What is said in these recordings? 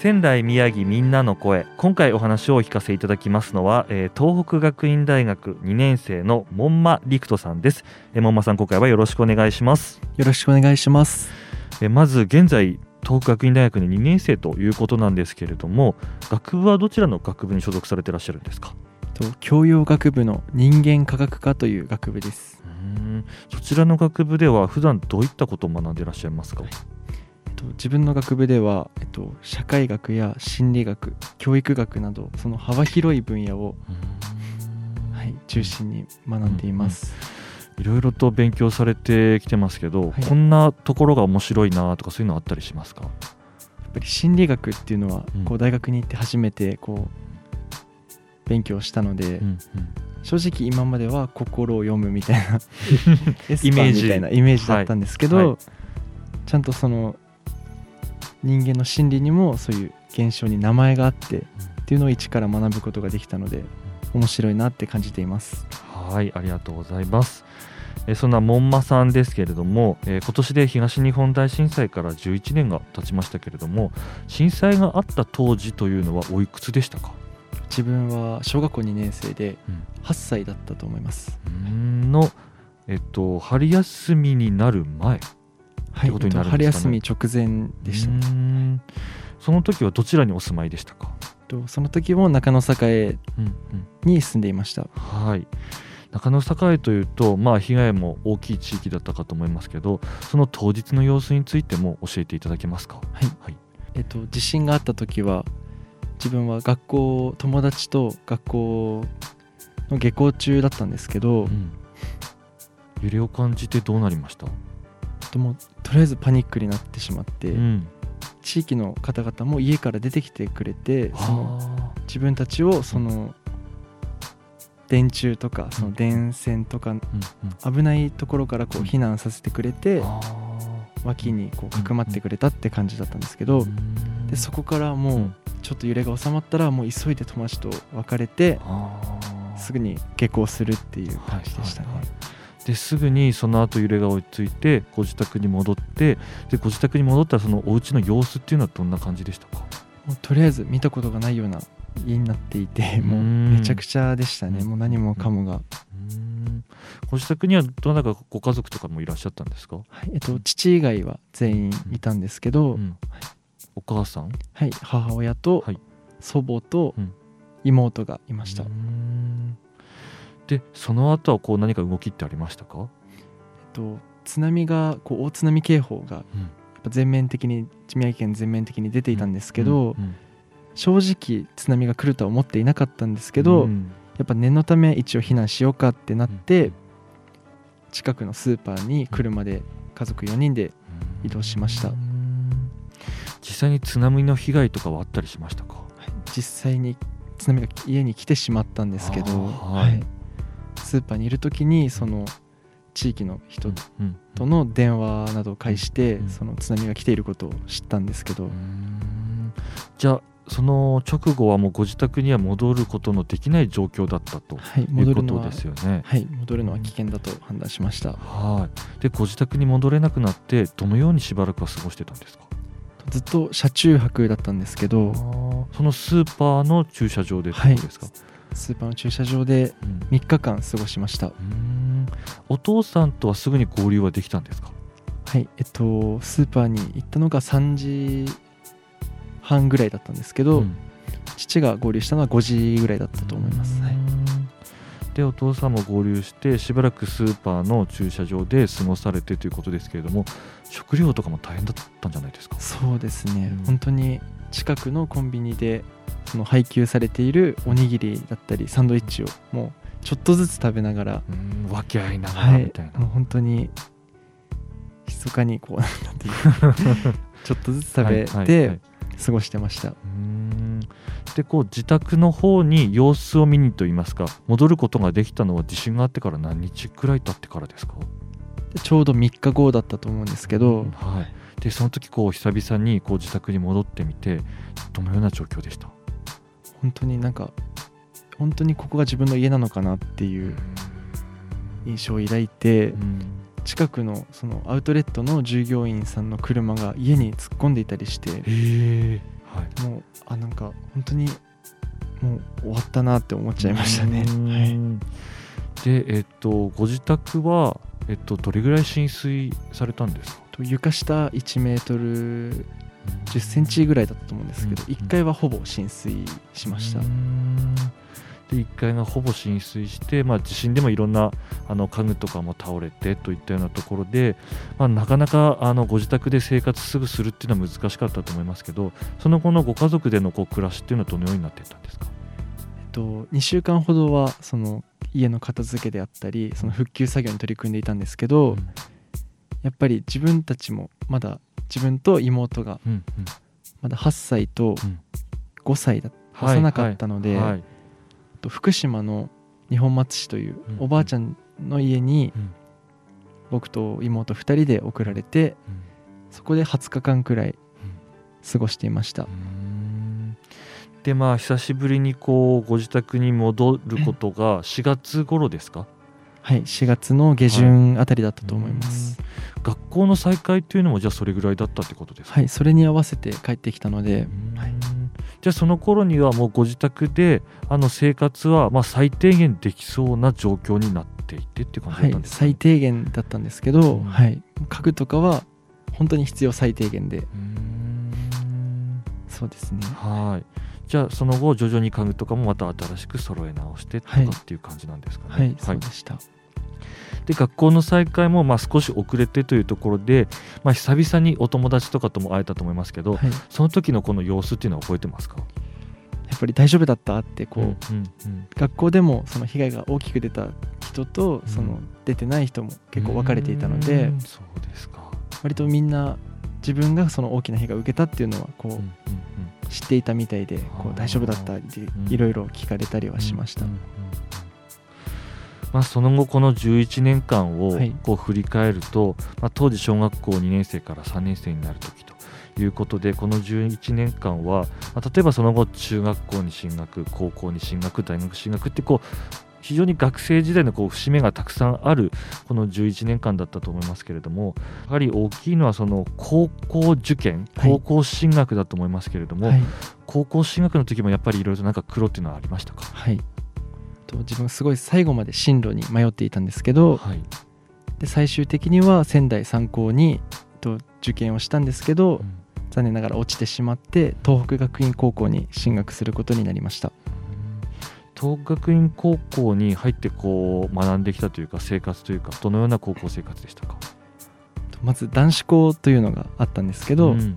仙台宮城みんなの声。今回お話をお聞かせいただきますのは、えー東北学院大学2年生の門馬陸斗さんです、えー、門馬さん今回はよろしくお願いします、よろしくお願いします。えーまず現在東北学院大学に2年生ということなんですけれども学部はどちらの学部に所属されていらっしゃるんですか？と教養学部の人間科学科という学部です。うーん。そちらの学部では普段どういったことを学んでいらっしゃいますか、えっと自分の学部では、えっと、社会学や心理学、教育学などその幅広い分野を、はい、中心に学んでいます。いろいろと勉強されてきてますけど、はい。こんなところが面白いなとかそういうのあったりしますか？やっぱり心理学っていうのは、うん。こう大学に行って初めてこう勉強したので、うん正直今までは心を読むみたいなイメージーみたいなイメージだったんですけど、はい。はい。ちゃんとその人間の心理にもそういう現象に名前があってっていうのを一から学ぶことができたので面白いなって感じています。はい、ありがとうございます。えーそんな門馬さんですけれども、えー今年で東日本大震災から11年が経ちましたけれども、震災があった当時というのはおいくつでしたか？自分は小学校2年生でうん。8歳だったと思います、うーんの、えっと春休みになる前はい、ことになるんですかね春休み直前でしたその時はどちらにお住まいでしたか？とその時も中野栄うんうんに住んでいましたはい。中野栄というと、まあ、被害も大きい地域だったかと思いますけど、その当日の様子についても教えていただけますか？はいはい。えっと、地震があった時は自分は学校友達と学校の下校中だったんですけど、うん揺れを感じてどうなりました？ともうとりあえずパニックになってしまって、うん。地域の方々も家から出てきてくれてそのあ自分たちをその電柱とかその電線とか危ないところからこう避難させてくれて脇にこうかくまってくれたって感じだったんですけどでそこからもうちょっと揺れが収まったらもう急いで友達と別れてすぐに下校するっていう感じでしたねですぐにその後揺れが追いついてご自宅に戻ってでご自宅に戻ったらそのお家の様子っていうのはどんな感じでしたか？もうとりあえず見たことがないような家になっていてもううんめちゃくちゃでしたね。うん。もう何もかもが、ご自宅にはどなたかご家族とかもいらっしゃったんですか、はいえっと、父以外は全員いたんですけど、うん。お母さん？はい、母親とはい。祖母とうん。妹がいました、うーんでその後はこう何か動きってありましたか、えっと、津波がこう大津波警報がやっぱ全面的に宮城県全面的に出ていたんですけど、うん。正直津波が来るとは思っていなかったんですけど、うん。やっぱ念のため一応避難しようかってなって、近くのスーパーに車で家族4人で移動しました。うん。実際に津波の被害とかはあったりしましたか？実際に津波が家に来てしまったんですけど、はいスーパーにいる時にその地域の人うん。との電話などを介して、うん。その津波が来ていることを知ったんですけど、じゃあその直後はもうご自宅には戻ることのできない状況だったとはい、いうことですよね。はい、戻るのは危険だと判断しました。はい。でご自宅に戻れなくなってどのようにしばらくは過ごしてたんですか？ずっと車中泊だったんですけど。そのスーパーの駐車場でってことですか？スーパーの駐車場でうん。3日間過ごしました。うーん。お父さんとはすぐに合流はできたんですか？はいえっとスーパーに行ったのが3時半ぐらいだったんですけど、うん。父が合流したのは5時ぐらいだったと思います、はい、でお父さんも合流してしばらくスーパーの駐車場で過ごされてということですけれども食料とかも大変だったんじゃないですか？そうですね、うん。本当に近くのコンビニでその配給されているおにぎりだったりサンドイッチをもうちょっとずつ食べながら、うん分け合いながはいらみたいな、もう本当に密かにこうなんていう。ちょっとずつ食べはいはいはてい。過ごしてました、うん。でこう自宅の方に様子を見にといいますか戻ることができたのは地震があってから何日くらい経ってからですか？でちょうど3日後だったと思うんですけど、はい、でその時こう久々にこう自宅に戻ってみてどのような状況でした？本当になんか本当にここが自分の家なのかなっていう印象を抱いてうん近くのそのアウトレットの従業員さんの車が家に突っ込んでいたりしてはい。もうあなんか本当にもう終わったなって思っちゃいましたね。うん。はい、でえっとご自宅はえっとどれぐらい浸水されたんですか？と床下1メートル10センチぐらいだったと思うんですけど、うん。1階はほぼ浸水しました。うん。で1階がほぼ浸水して、まあ、地震でもいろんなあの家具とかも倒れてといったようなところで、まあ、なかなかあのご自宅で生活すぐするっていうのは難しかったと思いますけどその後のご家族でのこう暮らしっていうのはどのようになっていったんですか？えっと、2週間ほどはその家の片付けであったりその復旧作業に取り組んでいたんですけど、やっぱり自分たちもまだ自分と妹がまだ8歳とうん。5歳だはい幼かったので、はい。と福島の二本松市といううんおばあちゃんの家にうん。僕と妹2人で送られてうん。そこで20日間くらい過ごしていました。でまあ久しぶりにこうご自宅に戻ることが4月頃ですか？はい4月の下旬あたりだったと思います。学校の再開というのもじゃあそれぐらいだったってことですか？はいそれに合わせて帰ってきたので。はい。じゃあその頃にはもうご自宅であの生活はまあ最低限できそうな状況になっていてっていう感じはいだったんですか、ね最低限だったんですけど、うん。はい。家具とかは本当に必要最低限で。うーん。そうですね。はい。じゃあその後徐々に家具とかもまた新しく揃え直してとかはいっていう感じなんですかね？はい、そうでしたで学校の再開もまあ少し遅れてというところで、まあ、久々にお友達とかとも会えたと思いますけど、はい、やその時のこの様子っていうのは覚えてますか？っぱり大丈夫だったってこう、うんうん学校でもその被害が大きく出た人とうん。その出てない人も結構分かれていたのうでん。そうですか、割とみんな自分がその大きな被害を受けたっていうのはこうんうんうん。う知っていたみたいでこう大丈夫だったってん。いろいろ聞かれたりはしました。うんうんうんまあ、その後この11年間をはい。こう振り返ると、まあ、当時小学校2年生から3年生になる時ということでこの11年間は、まあ、例えばその後中学校に進学高校に進学大学進学ってこう非常に学生時代のこう節目がたくさんあるこの11年間だったと思いますけれどもやはり大きいのはその高校受験はい。高校進学だと思いますけれども、はい、高校進学の時もやっぱりいろいろとなんか苦労っていうのはありましたか？はい、と自分すごい最後まで進路に迷っていたんですけどはい。で最終的には仙台三高にと受験をしたんですけどうん。残念ながら落ちてしまって東北学院高校に進学することになりました。東北学院高校に入ってこう学んできたというか生活というかどのような高校生活でしたか？とまず男子校というのがあったんですけど、うん。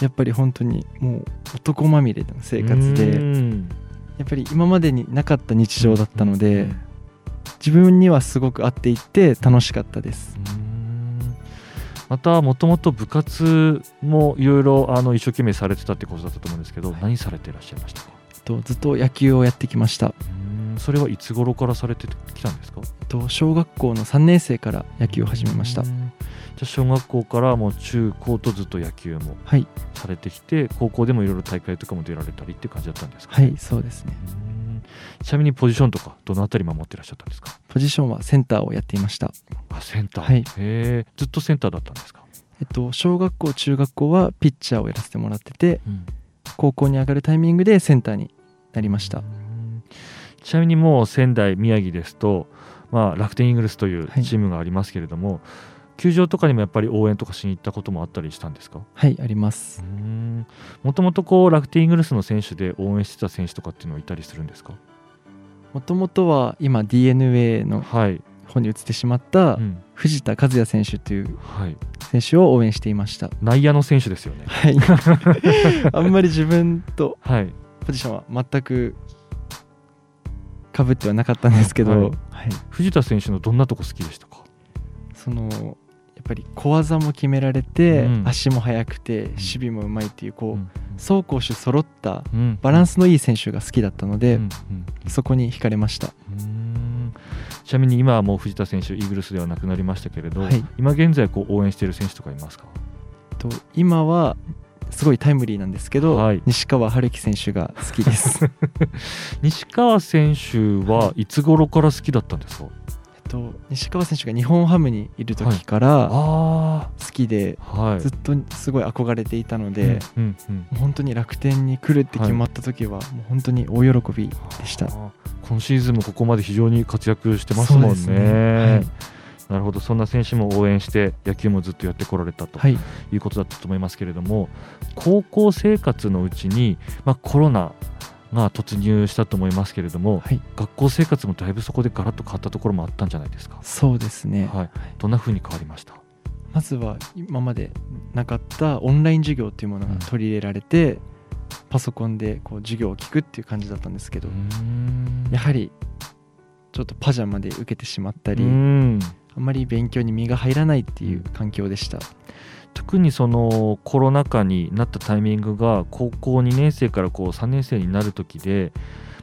やっぱり本当にもう男まみれの生活でうんやっぱり今までになかった日常だったので、うん。自分にはすごく合っていて楽しかったです。うん。またもともと部活もいろいろあの一生懸命されてたってことだったと思うんですけど、はい。何されていらっしゃいましたか？とずっと野球をやってきました。うん。それはいつ頃からされてきたんですか？と小学校の3年生から野球を始めました。うんじゃあ小学校からもう中高とずっと野球もはい。されてきて高校でもいろいろ大会とかも出られたりって感じだったんですか？はいそうですね。うん。ちなみにポジションとかどのあたり守ってらっしゃったんですか？ポジションはセンターをやっていました。あセンター、はい。へえずっとセンターだったんですか、えっと小学校中学校はピッチャーをやらせてもらっててうん。高校に上がるタイミングでセンターになりました。うん。ちなみにもう仙台宮城ですと、まあ、楽天イーグルスというはい。チームがありますけれども、球場とかにもやっぱり応援とかしに行ったこともあったりしたんですか？はいあります。もともとこう楽天イーグルスの選手で応援してた選手とかっていうのはいたりするんですか？もともとは今 d n a のはい、方に移ってしまったうん。藤田和也選手というはい、選手を応援していました。内野の選手ですよね。はい。あんまり自分とはい。ポジションは全くかぶってはなかったんですけど、はい。はい。藤田選手のどんなとこ好きでしたか？そのやっぱり小技も決められて、うん。足も速くて守備もうまいっていうこう、うん。走攻守揃ったうん。バランスのいい選手が好きだったので、うん。うん。そこに惹かれました。うん。ちなみに今はもう藤田選手イーグルスではなくなりましたけれど、はい。今現在こう応援している選手とかいますか？と今はすごいタイムリーなんですけど、はい。西川春樹選手が好きです。西川選手はいつ頃から好きだったんですか？と西川選手が日本ハムにいる時からあ好きで、あはい。ずっとすごい憧れていたので、うんうんもう本当に楽天に来るって決まった時は、もう本当に大喜びでした。今シーズンもここまで非常に活躍してますもんね。なるほど。そんな選手も応援して野球もずっとやってこられたとはい、いうことだったと思いますけれども高校生活のうちに、まあ、コロナが突入したと思いますけれども、はい、学校生活もだいぶそこでガラッと変わったところもあったんじゃないですか、そうですね。はい、どんな風に変わりました？まずは今までなかったオンライン授業っていうものが取り入れられて、パソコンでこう授業を聞くっていう感じだったんですけど、やはりちょっとパジャマで受けてしまったり、うん。あんまり勉強に身が入らないっていう環境でした。特にそのコロナ禍になったタイミングが高校2年生からこう3年生になる時で、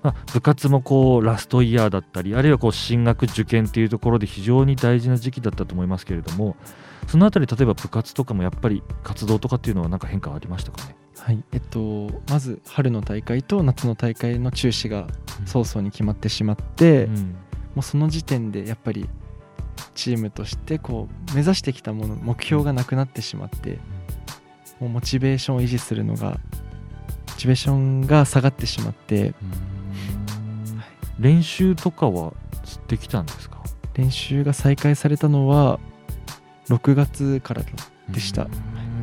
まあ、部活もこうラストイヤーだったりあるいはこう進学受験っていうところで非常に大事な時期だったと思いますけれどもそのあたり例えば部活とかもやっぱり活動とかっていうのは何か変化ありましたかね？はいえっと、まず春の大会と夏の大会の中止が早々に決まってしまって、うん。もうその時点でやっぱりチームとしてこう目指してきたもの目標がなくなってしまってもうモチベーションを維持するのがモチベーションが下がってしまってうん。練習とかはできたんですか？練習が再開されたのは6月からでした、う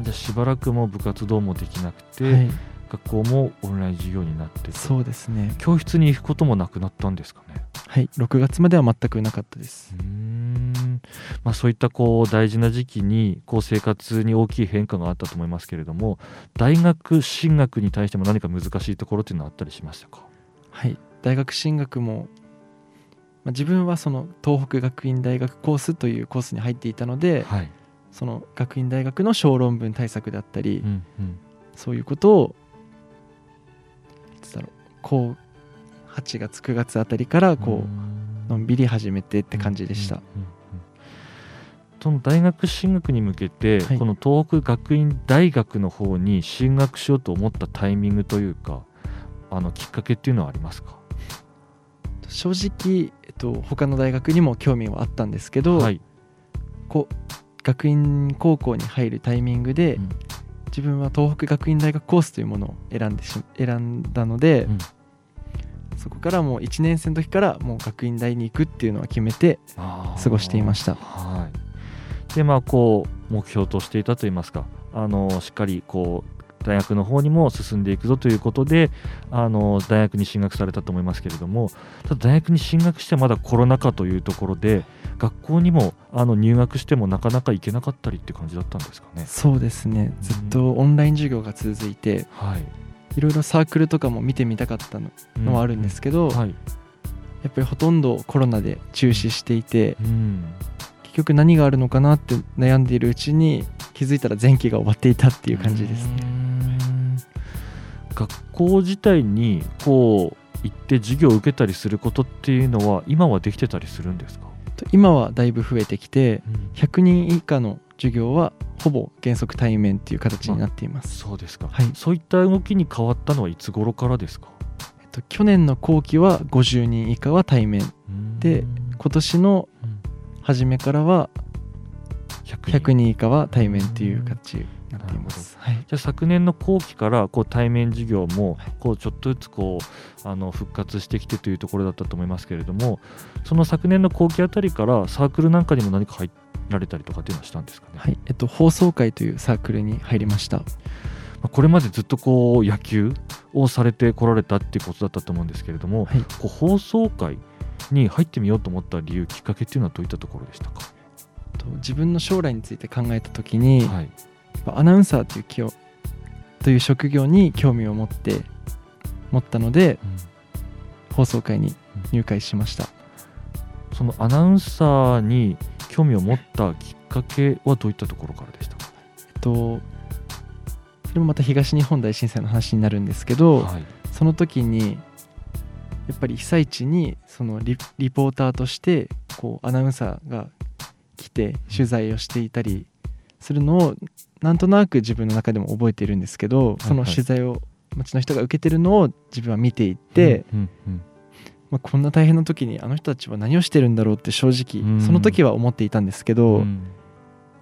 ん。じゃあしばらくもう部活動もできなくて、はい、学校もオンライン授業になってとそうですね。教室に行くこともなくなったんですかね？はい。6月までは全くなかったです。うーんまあ、そういったこう大事な時期にこう生活に大きい変化があったと思いますけれども大学進学に対しても何か難しいところっていうのはあったりしましたか？はい。大学進学も、まあ、自分はその東北学院大学コースというコースに入っていたので、はい、その学院大学の小論文対策であったり、うんうん。そういうことをだろうこう8月9月あたりからこうのんびり始めてって感じでした、うんうんうんその大学進学に向けて、はい。この東北学院大学の方に進学しようと思ったタイミングというかあのきっかけっていうのはありますか？正直、えっと、他の大学にも興味はあったんですけど、はい、こう学院高校に入るタイミングで、うん。自分は東北学院大学コースというものを選んでし選んだので、うん。そこからもう1年生の時からもう学院大に行くっていうのは決めて過ごしていました。はい、でまあこう目標としていたといいますかあのしっかりこう大学の方にも進んでいくぞということであの大学に進学されたと思いますけれどもただ大学に進学してまだコロナ禍というところで学校にもあの入学してもなかなか行けなかったりって感じだったんですかね。そうですね。ずっとオンライン授業が続いてはい、いろいろサークルとかも見てみたかったののはあるんですけど、はい。やっぱりほとんどコロナで中止していてうん。結局何があるのかなって悩んでいるうちに気づいたら前期が終わっていたっていう感じですね。ね。学校自体にこう行って授業を受けたりすることっていうのは今はできてたりするんですか、と今はだいぶ増えてきて100人以下の授業はほぼ原則対面っていう形になっています。そうですか、はい。そういった動きに変わったのはいつ頃からですか？えっと、去年の後期は50人以下は対面。でうん。今年のうん初めからは100 100人以下は対面っていう形になっています。はい、じゃあ昨年の後期からこう対面授業もはい。こうちょっとずつこうあの復活してきてというところだったと思いますけれどもその昨年の後期あたりからサークルなんかにも何か入られたりとかっていうのはしたんですかね、はい。えっと、放送会というサークルに入りました。まあこれまでずっとこう野球をされてこられたっていうことだったと思うんですけれども、はい。こう放送会に入ってみようと思った理由きっかけっていうのはどういったところでしたか、と自分の将来について考えた時に、はい。ぱアナウンサーという気をという職業に興味を持って持ったので放送会に入会しました。そのアナウンサーに興味を持ったきっかけはどういったところからでしたか、えっとそれもまた東日本大震災の話になるんですけど、はい。その時にやっぱり被災地にそのリリポーターとしてこうアナウンサーが来て取材をしていたりするのをなんとなく自分の中でも覚えているんですけど、その取材を町の人が受けてるのを自分は見ていて、まあ、こんな大変な時にあの人たちは何をしてるんだろうって正直うん。その時は思っていたんですけど、うん。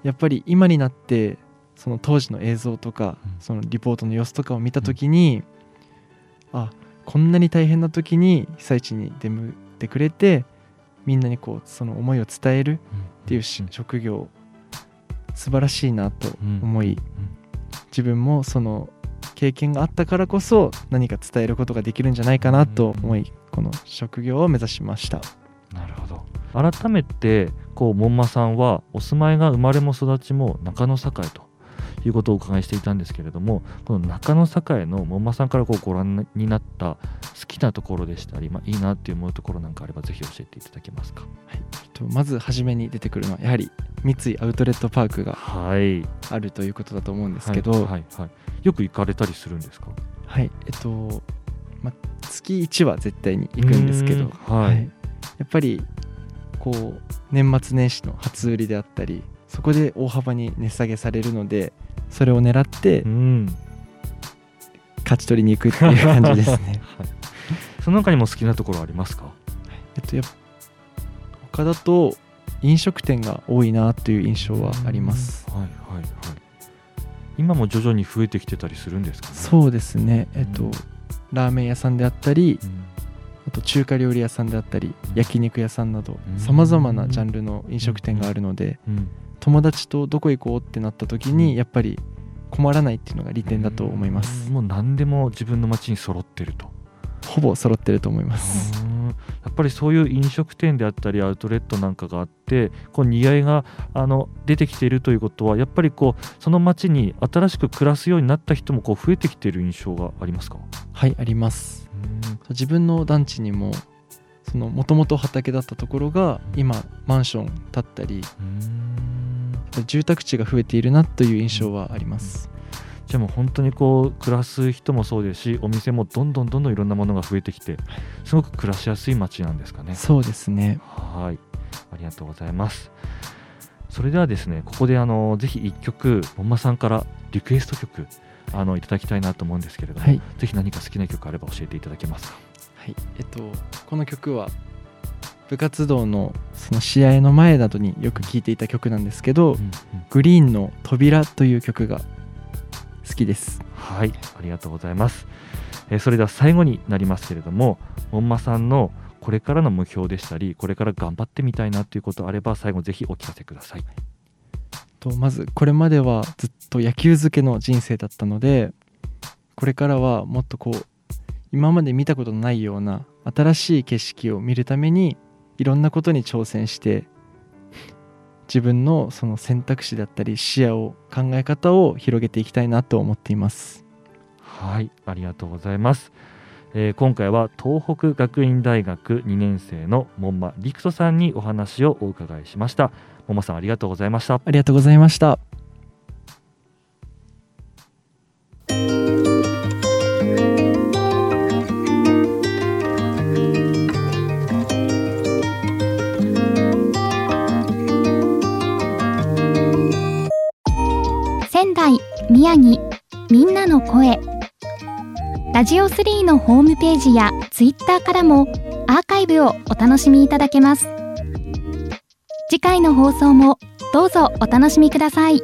やっぱり今になってその当時の映像とかうん。そのリポートの様子とかを見た時に、あこんなに大変な時に被災地に出向いてくれてみんなにこうその思いを伝えるっていう職業素晴らしいなとうん。思い自分もその経験があったからこそ何か伝えることができるんじゃないかなと思いこの職業を目指しました。なるほど。改めてこう門馬さんはお住まいが生まれも育ちも中野堺ということをお伺いしていたんですけれどもこの中野堺の門馬さんからこうご覧になった好きなところでしたり、まあ、いいなって思うところなんかあればぜひ教えていただけますか？はい。えっとまず初めに出てくるのはやはり三井アウトレットパークがはい。あるということだと思うんですけど、はいはいはい。よく行かれたりするんですか？はい、えっと、ま、月1は絶対に行くんですけど、はい。やっぱりこう年末年始の初売りであったりそこで大幅に値下げされるのでそれを狙ってうん。勝ち取りに行くっていう感じですね。はい。その中にも好きなところありますか？えっとやっぱ他だと飲食店が多いなという印象はあります。はいはいはい。今も徐々に増えてきてたりするんですかね？そうですね、えっとうん。ラーメン屋さんであったりうん。あと中華料理屋さんであったりうん。焼肉屋さんなどうん。さまざまなジャンルの飲食店があるのでうん友達とどこ行こうってなった時うん。にやっぱり困らないっていうのが利点だと思います。うん。もう何でも自分の街に揃ってると。ほぼ揃ってると思います。うん。やっぱりそういう飲食店であったりアウトレットなんかがあってこう似合いがあの出てきているということはやっぱりこうその街に新しく暮らすようになった人もこう増えてきている印象がありますか？はいあります。自分の団地にもそのもともと畑だったところが今マンション建ったりうん住宅地が増えているなという印象はありますじゃあもう本当にこう暮らす人もそうですしお店もどんどんどんどんいろんなものが増えてきてすごく暮らしやすい街なんですかね。そうですねはいありがとうございます。それではですねここであのぜひ一曲本間さんからリクエスト曲あのいただきたいなと思うんですけれども、はいぜひ何か好きな曲あれば教えていただけますか？はいえっとこの曲は部活動のその試合の前などによく聴いていた曲なんですけど、グリーンの扉という曲が好きです。はいありがとうございます。えーそれでは最後になりますけれども本間さんのこれからの目標でしたりこれから頑張ってみたいなということあれば最後ぜひお聞かせください。とまずこれまではずっと野球漬けの人生だったのでこれからはもっとこう今まで見たことのないような新しい景色を見るためにいろんなことに挑戦して自分のその選択肢だったり視野を考え方を広げていきたいなと思っています。はい、ありがとうございます。えー今回は東北学院大学2年生の門馬陸斗さんにお話をお伺いしました。門馬さんありがとうございました。ありがとうございました。宮城みんなの声。ラジオ3のホームページやツイッターからもアーカイブをお楽しみいただけます。次回の放送もどうぞお楽しみください。